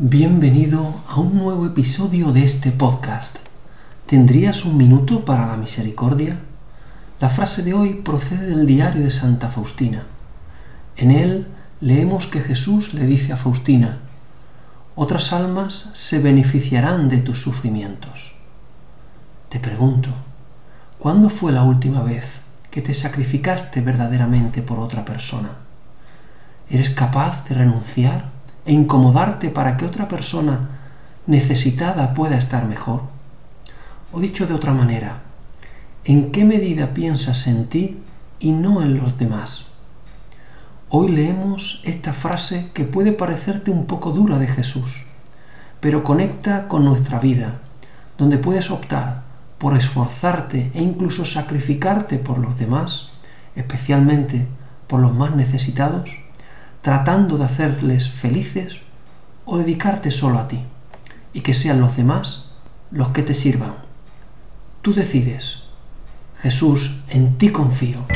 Bienvenido a un nuevo episodio de este podcast. ¿Tendrías un minuto para la misericordia? La frase de hoy procede del diario de Santa Faustina. En él leemos que Jesús le dice a Faustina, otras almas se beneficiarán de tus sufrimientos. Te pregunto, ¿cuándo fue la última vez que te sacrificaste verdaderamente por otra persona? ¿Eres capaz de renunciar e incomodarte para que otra persona necesitada pueda estar mejor? O dicho de otra manera, ¿en qué medida piensas en ti y no en los demás? Hoy leemos esta frase que puede parecerte un poco dura de Jesús, pero conecta con nuestra vida, donde puedes optar por esforzarte e incluso sacrificarte por los demás, especialmente por los más necesitados, tratando de hacerles felices o dedicarte solo a ti y que sean los demás los que te sirvan. Tú decides. Jesús, en ti confío.